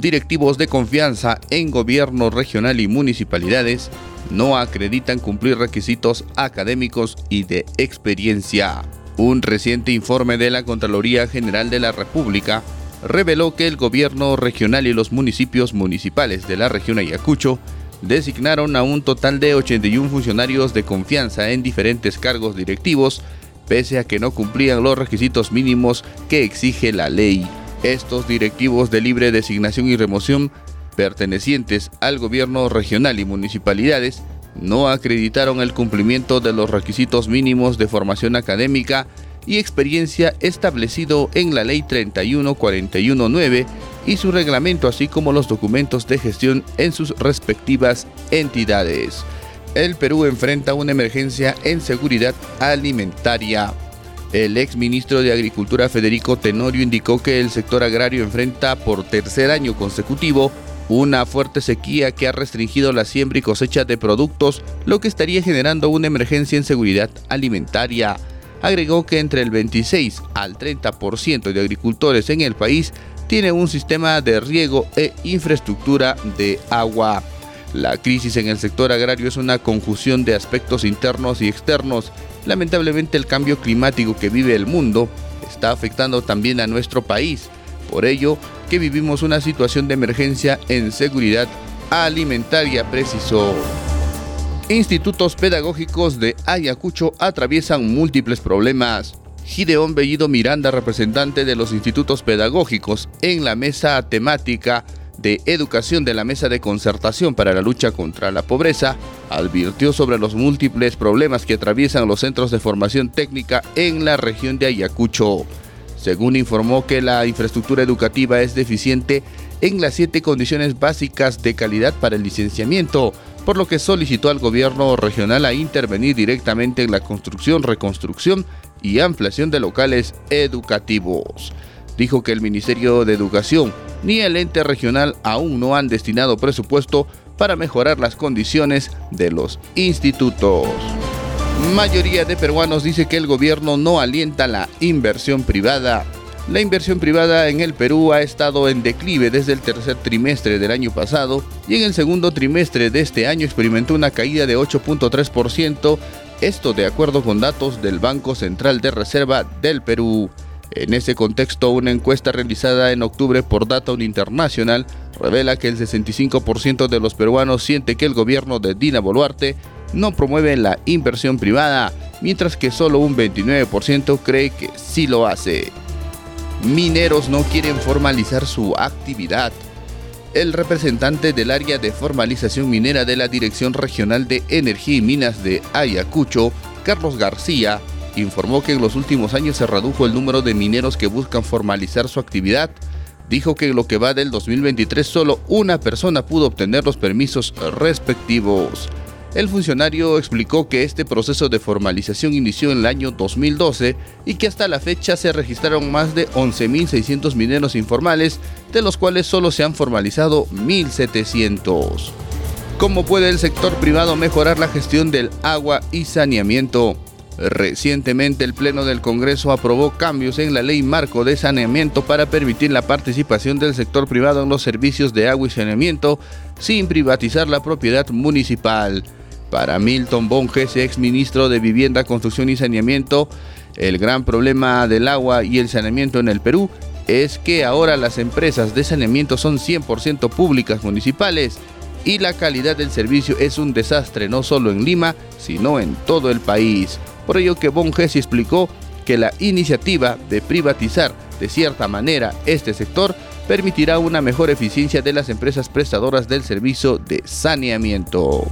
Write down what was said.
directivos de confianza en gobierno regional y municipalidades no acreditan cumplir requisitos académicos y de experiencia. Un reciente informe de la Contraloría General de la República reveló que el gobierno regional y los municipios municipales de la región Ayacucho designaron a un total de 81 funcionarios de confianza en diferentes cargos directivos, pese a que no cumplían los requisitos mínimos que exige la ley. Estos directivos de libre designación y remoción, pertenecientes al gobierno regional y municipalidades, no acreditaron el cumplimiento de los requisitos mínimos de formación académica y experiencia establecido en la Ley 31419 y su reglamento, así como los documentos de gestión en sus respectivas entidades. El Perú enfrenta una emergencia en seguridad alimentaria. El ex ministro de Agricultura Federico Tenorio indicó que el sector agrario enfrenta por tercer año consecutivo una fuerte sequía que ha restringido la siembra y cosecha de productos, lo que estaría generando una emergencia en seguridad alimentaria. Agregó que entre el 26 al 30% de agricultores en el país tiene un sistema de riego e infraestructura de agua. La crisis en el sector agrario es una conjunción de aspectos internos y externos. Lamentablemente el cambio climático que vive el mundo está afectando también a nuestro país. Por ello, que vivimos una situación de emergencia en seguridad alimentaria, precisó. Institutos pedagógicos de Ayacucho atraviesan múltiples problemas. Gideón Bellido Miranda, representante de los institutos pedagógicos en la mesa temática de educación de la Mesa de Concertación para la Lucha contra la Pobreza, advirtió sobre los múltiples problemas que atraviesan los centros de formación técnica en la región de Ayacucho. Según informó que la infraestructura educativa es deficiente en las siete condiciones básicas de calidad para el licenciamiento, por lo que solicitó al gobierno regional a intervenir directamente en la construcción, reconstrucción y ampliación de locales educativos. Dijo que el Ministerio de Educación ni el ente regional aún no han destinado presupuesto para mejorar las condiciones de los institutos. Mayoría de peruanos dice que el gobierno no alienta la inversión privada. La inversión privada en el Perú ha estado en declive desde el tercer trimestre del año pasado y en el segundo trimestre de este año experimentó una caída de 8.3% esto de acuerdo con datos del Banco Central de Reserva del Perú. En ese contexto, una encuesta realizada en octubre por Data International revela que el 65% de los peruanos siente que el gobierno de Dina Boluarte no promueve la inversión privada, mientras que solo un 29% cree que sí lo hace. Mineros no quieren formalizar su actividad el representante del área de formalización minera de la Dirección Regional de Energía y Minas de Ayacucho, Carlos García, informó que en los últimos años se redujo el número de mineros que buscan formalizar su actividad. Dijo que en lo que va del 2023 solo una persona pudo obtener los permisos respectivos. El funcionario explicó que este proceso de formalización inició en el año 2012 y que hasta la fecha se registraron más de 11.600 mineros informales, de los cuales solo se han formalizado 1.700. ¿Cómo puede el sector privado mejorar la gestión del agua y saneamiento? Recientemente el Pleno del Congreso aprobó cambios en la ley marco de saneamiento para permitir la participación del sector privado en los servicios de agua y saneamiento sin privatizar la propiedad municipal. Para Milton Bonges, ex ministro de Vivienda, Construcción y Saneamiento, el gran problema del agua y el saneamiento en el Perú es que ahora las empresas de saneamiento son 100% públicas municipales y la calidad del servicio es un desastre no solo en Lima, sino en todo el país. Por ello que Bonges explicó que la iniciativa de privatizar de cierta manera este sector permitirá una mejor eficiencia de las empresas prestadoras del servicio de saneamiento.